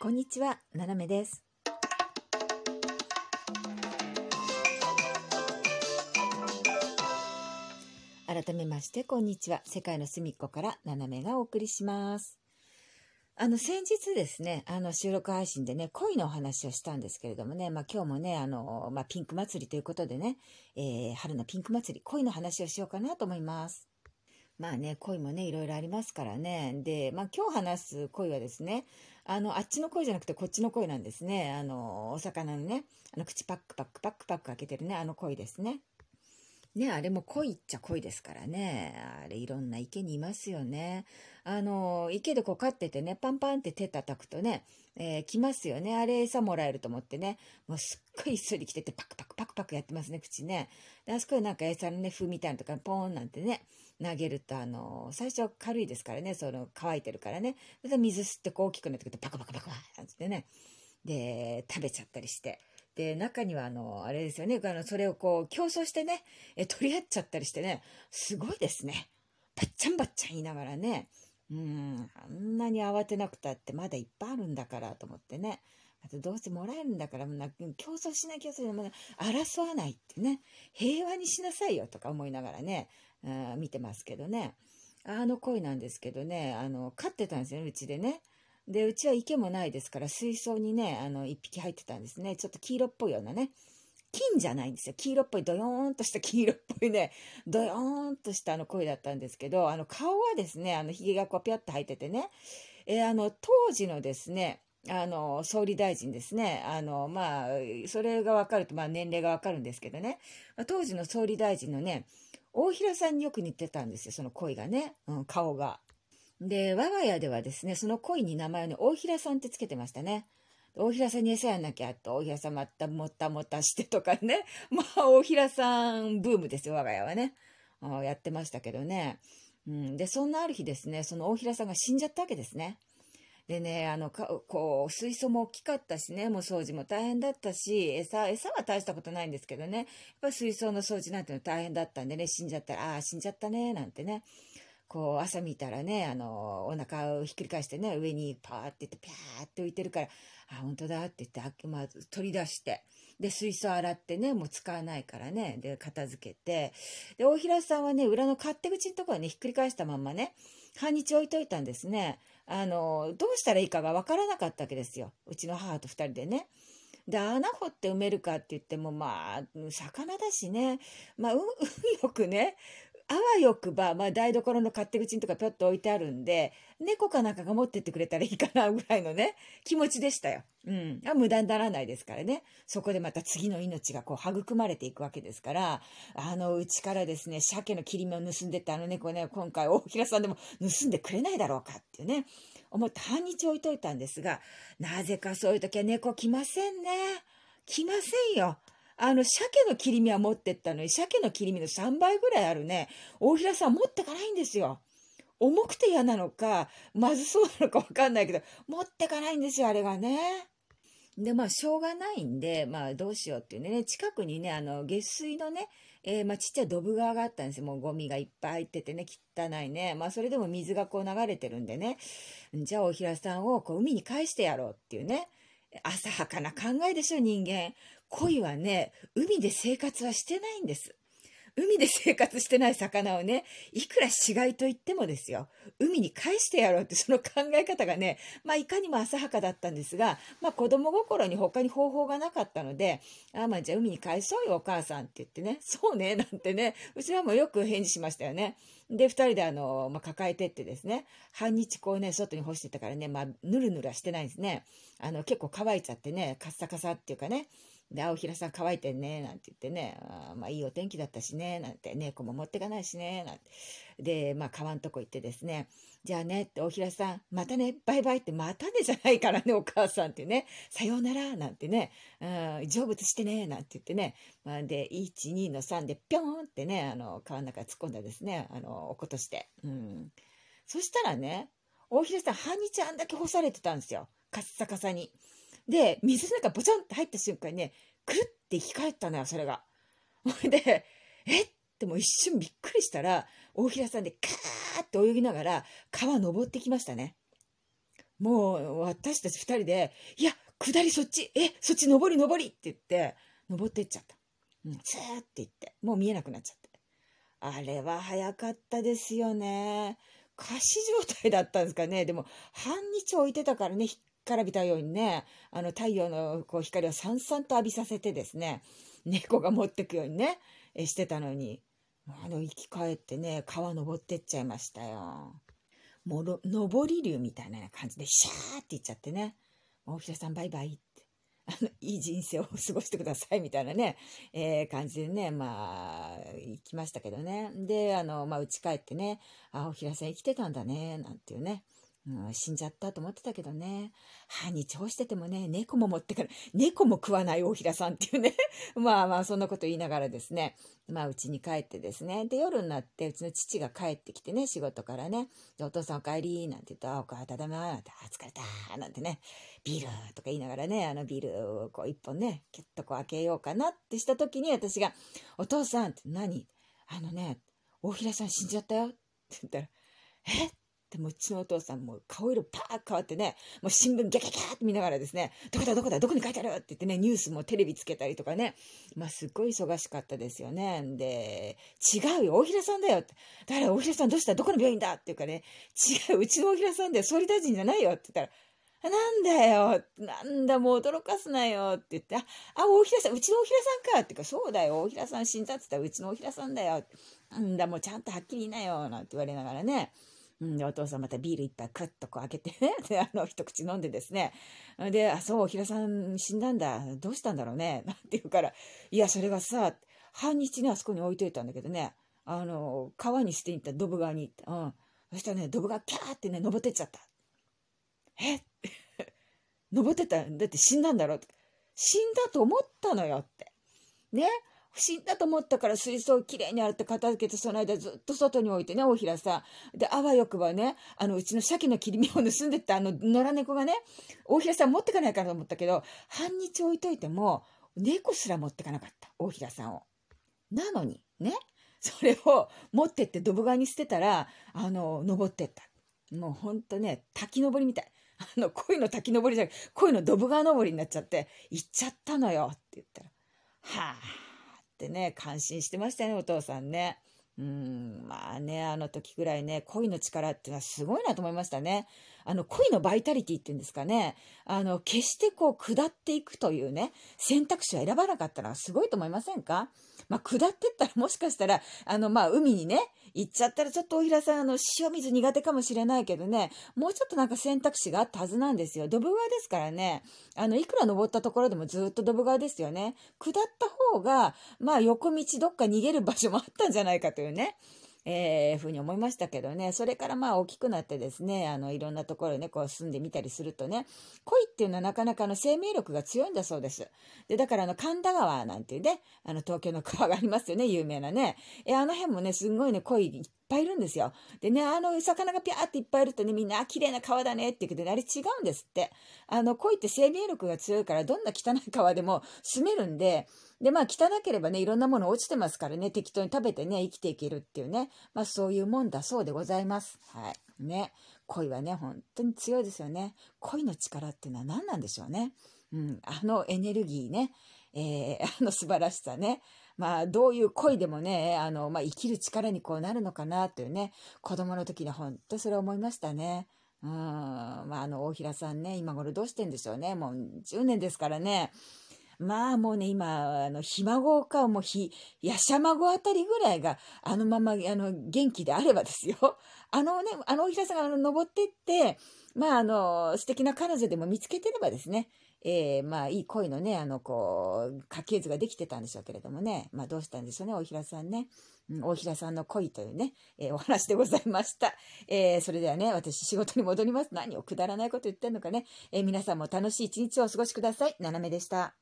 こんにちは、ななめです。改めまして、こんにちは。世界の隅っこからななめがお送りします。あの、先日ですね、あの、収録配信でね、恋のお話をしたんですけれどもね、まあ今日もね、あの、まあピンク祭りということでね、えー春のピンク祭り、恋の話をしようかなと思います。まあね、恋もね、いろいろありますからね。で、まあ今日話す恋はですね、あの、あっちの恋じゃなくてこっちの鯉なんですね。あの、お魚のね、あの、口パックパックパックパック開けてるね、あの鯉ですね。ね、あれも鯉っちゃ鯉ですからね。あれいろんな池にいますよね。あの、池でこう飼っててね、パンパンって手叩くとね、えー来ますよね。あれ餌もらえると思ってね、もうすっごい一緒に来ててパクパクパクパクやってますね、口ね。で、あそこでなんか餌のね、麩みたいなとかポーンなんてね、投げると、あの、最初軽いですからね、その乾いてるからね。で、水吸ってこう大きくなってくるとパクパクパクパクなんてね。で、食べちゃったりして。で、中には、あの、あれですよね、あの、それをこう、競争してね、え、取り合っちゃったりしてね、すごいですね。ばっちゃんばっちゃん言いながらね、うん、あんなに慌てなくたってまだいっぱいあるんだからと思ってね。あとどうせもらえるんだから、もうな競争しなきゃそれも争わないってね、平和にしなさいよとか思いながらね、うん見てますけどね。あの恋なんですけどね、あの、飼ってたんですよね、うちでね。で、うちは池もないですから、水槽にね、あの、一匹入ってたんですね。ちょっと黄色っぽいようなね。金じゃないんですよ。黄色っぽい、ドヨーンとした黄色っぽいね、ドヨーンとしたあの声だったんですけど、あの顔はですね、あの髭がこうピャッと生えててね、えーあの当時のですね、あの総理大臣ですね、あのまあ、それが分かると、まあ、年齢が分かるんですけどね、当時の総理大臣のね、大平さんによく似てたんですよ、その声がね、うん、顔が。で、我が家ではですね、その恋に名前をね、大平さんってつけてましたね。大平さんに餌やんなきゃと、大平さんまたもたもたしてとかね。まあ、大平さんブームですよ、我が家はね。やってましたけどね。うん、で、そんなある日ですね、その大平さんが死んじゃったわけですね。でね、あの、かこう、水槽も大きかったしね、もう掃除も大変だったし、餌、餌は大したことないんですけどね、やっぱ水槽の掃除なんての大変だったんでね、死んじゃったら、ああ、死んじゃったね、なんてね。こう朝見たらねあのお腹をひっくり返してね上にパーっていってピャーって浮いてるから「あ本当だ」って言って、まあ、取り出してで水槽洗ってねもう使わないからねで片付けてで大平さんはね裏の勝手口のところにねひっくり返したまんまね半日置いといたんですね。あのどうしたらいいかがわからなかったわけですよ。うちの母と2人でね。で穴掘って埋めるかって言ってもまあ魚だしね。まあ運よくねあわよくば、まあ、台所の勝手口にとかぴょっと置いてあるんで、猫かなんかが持ってってくれたらいいかなぐらいのね、気持ちでしたよ。うん。あ無駄にならないですからね。そこでまた次の命がこう育まれていくわけですから、あのうちからですね、鮭の切り身を盗んでってあの猫ね、今回大平さんでも盗んでくれないだろうかっていうね、思って半日置いといたんですが、なぜかそういう時は猫来ませんね。来ませんよ。あの、鮭の切り身は持ってったのに、鮭の切り身の3倍ぐらいあるね、大平さん持ってかないんですよ。重くて嫌なのか、まずそうなのかわかんないけど、持ってかないんですよ、あれがね。で、まあ、しょうがないんで、まあ、どうしようっていうね、近くにね、あの、下水のね、えーまあ、ちっちゃいドブ川があったんですよ。もうゴミがいっぱい入っててね、汚いね。まあ、それでも水がこう流れてるんでね、じゃあ、大平さんをこう海に返してやろうっていうね、浅はかな考えでしょ、人間。恋はね、海で生活はしてないんです。海で生活してない魚をね、いくら死骸と言ってもですよ、海に返してやろうってその考え方がね、まあいかにも浅はかだったんですが、まあ子供心に他に方法がなかったので、あまあじゃあ海に返そうよお母さんって言ってね、そうね、なんてね、うちはもうよく返事しましたよね。で、二人であの、まあ抱えてってですね、半日こうね、外に干してたからね、まあぬるぬるはしてないんですね。あの結構乾いちゃってね、カッサカサっていうかね、で、青平さん乾いてんね、なんて言ってね、あまあいいお天気だったしね、なんて、猫も持ってかないしね、なんて。で、まあ川んとこ行ってですね、じゃあねって、大平さん、またね、バイバイって、またねじゃないからね、お母さんってね、さようなら、なんてね、うん、成仏してね、なんて言ってね、まあ、で、1、2の3で、ぴょーんってね、あの、川の中突っ込んだですね、あの、落っことして。うん。そしたらね、大平さん、半日あんだけ干されてたんですよ。カッサカサに。で、水の中ボチャンって入った瞬間にね、くるって生き返ったのよ、それが。ほ いで、えっ？てもう一瞬びっくりしたら、大平さんでカーって泳ぎながら川登ってきましたね。もう私たち二人で、いや、下りそっち、え、そっち登り登りって言って、登ってっちゃった。うん、スーって言って、もう見えなくなっちゃって。あれは早かったですよね。仮死状態だったんですかね。でも、半日置いてたからね、干からびたようにね、あの太陽のこう光をさんさんと浴びさせてですね、猫が持ってくようにね、えしてたのに、あの、生き返ってね、川登ってっちゃいましたよ。もろ、上り竜みたいな感じで、シャーって言っちゃってね、大平さんバイバイって、あの、いい人生を過ごしてくださいみたいなね、えー、感じでね、まあ、行きましたけどね。で、あの、まあ、家帰ってね、あ、大平さん生きてたんだね、なんていうね。うん、死んじゃったと思ってたけどね。歯に調しててもね、猫も持ってから、猫も食わない大平さんっていうね。まあまあ、そんなこと言いながらですね。まあ、うちに帰ってですね。で、夜になって、うちの父が帰ってきてね、仕事からね。で、お父さんお帰り、なんて言ったら、お母ただま、なんて、あ、疲れた、なんてね。ビールとか言いながらね、あのビールをこう一本ね、キュッとこう開けようかなってした時に、私が、お父さんって何？あのね、大平さん死んじゃったよって言ったら、え？でもうちのお父さんも顔色パーッ変わってね、もう新聞ギャギャギャって見ながらですね、どこだどこだどこに書いてある？って言ってね、ニュースもテレビつけたりとかね、まあすっごい忙しかったですよね。で、違うよ、大平さんだよって。だから大平さんどうした？どこの病院だ？っていうかね、違う、うちの大平さんだよ、総理大臣じゃないよって言ったら、なんだよ、なんだ、もう驚かすなよって言って、あ、あ、大平さん、うちの大平さんかってか、そうだよ、大平さん死んだって言ったら、うちの大平さんだよ。なんだ、もうちゃんとはっきり言いなよ、なんて言われながらね。うん、で、お父さんまたビール一杯クッとこう開けてね、で、あの、一口飲んでですね、で、あ、そう、平さん死んだんだ、どうしたんだろうね、なんて言うから、いや、それがさ、半日ね、あそこに置いといたんだけどね、あの、川に捨てに行った、ドブ川に行った。うん。そしたらね、ドブ川キャーってね、登ってっちゃった。え？登ってただって死んだんだろう死んだと思ったのよって。ね？死んだと思ったから水槽をきれいに洗って片付けてその間ずっと外に置いてね、大平さん。で、あわよくばね、あの、うちの鮭の切り身を盗んでったあの野良猫がね、大平さん持ってかないかなと思ったけど、半日置いといても、猫すら持ってかなかった。大平さんを。なのに、ね、それを持ってってドブ川に捨てたら、あの、登ってった。もうほんとね、滝登りみたい。あの、恋の滝登りじゃなくて、恋のドブ川登りになっちゃって、行っちゃったのよって言ったら、はあ。ってね、感心してましたね、お父さんね。うん、まあね、あの時ぐらいね、恋の力っていうのはすごいなと思いましたね。あの、恋のバイタリティっていうんですかね。あの、決してこう、下っていくというね、選択肢を選ばなかったらすごいと思いませんか？まあ、下ってったらもしかしたら、あの、まあ、海にね、行っちゃったらちょっと大平さん、あの、塩水苦手かもしれないけどね、もうちょっとなんか選択肢があったはずなんですよ。ドブ川ですからね、あの、いくら登ったところでもずっとドブ川ですよね。下った方が、まあ、横道どっか逃げる場所もあったんじゃないかというね。えー、ふうに思いましたけどね、それからまあ大きくなってですね、あの、いろんなところね、こう住んでみたりするとね、恋っていうのはなかなかの生命力が強いんだそうです。で、だからあの、神田川なんていうね、あの、東京の川がありますよね、有名なね。え、あの辺もね、すんごいね、恋いっぱいいるんですよ。でね、あの、魚がピャーっていっぱいいるとね、みんな、綺麗な川だねって言うけど、ね、あれ違うんですって。あの、恋って生命力が強いから、どんな汚い川でも住めるんで、で、まあ汚ければね、いろんなもの落ちてますからね、適当に食べてね、生きていけるっていうね、まあそういうもんだそうでございます。はい。ね。恋はね、本当に強いですよね。恋の力っていうのは何なんでしょうね。うん、あのエネルギーね、えー、あの素晴らしさね。まあ、どういう恋でもね、あの、まあ、生きる力にこうなるのかなというね、子供の時に本当それ思いましたね。うん、まあ、あの、大平さんね、今頃どうしてんでしょうね。もう10年ですからね。まあもうね、今、あの、ひ孫か、もうひ、やしゃ孫あたりぐらいが、あのまま、あの、元気であればですよ。あのね、あのおひらさんがあの登ってって、まああの、素敵な彼女でも見つけてればですね、えー、まあいい恋のね、あの、こう、家系図ができてたんでしょうけれどもね、まあどうしたんでしょうね、大平さんね。うん、大平さんの恋というね、えー、お話でございました。えー、それではね、私仕事に戻ります。何をくだらないこと言ってんのかね。え皆さんも楽しい一日をお過ごしください。斜めでした。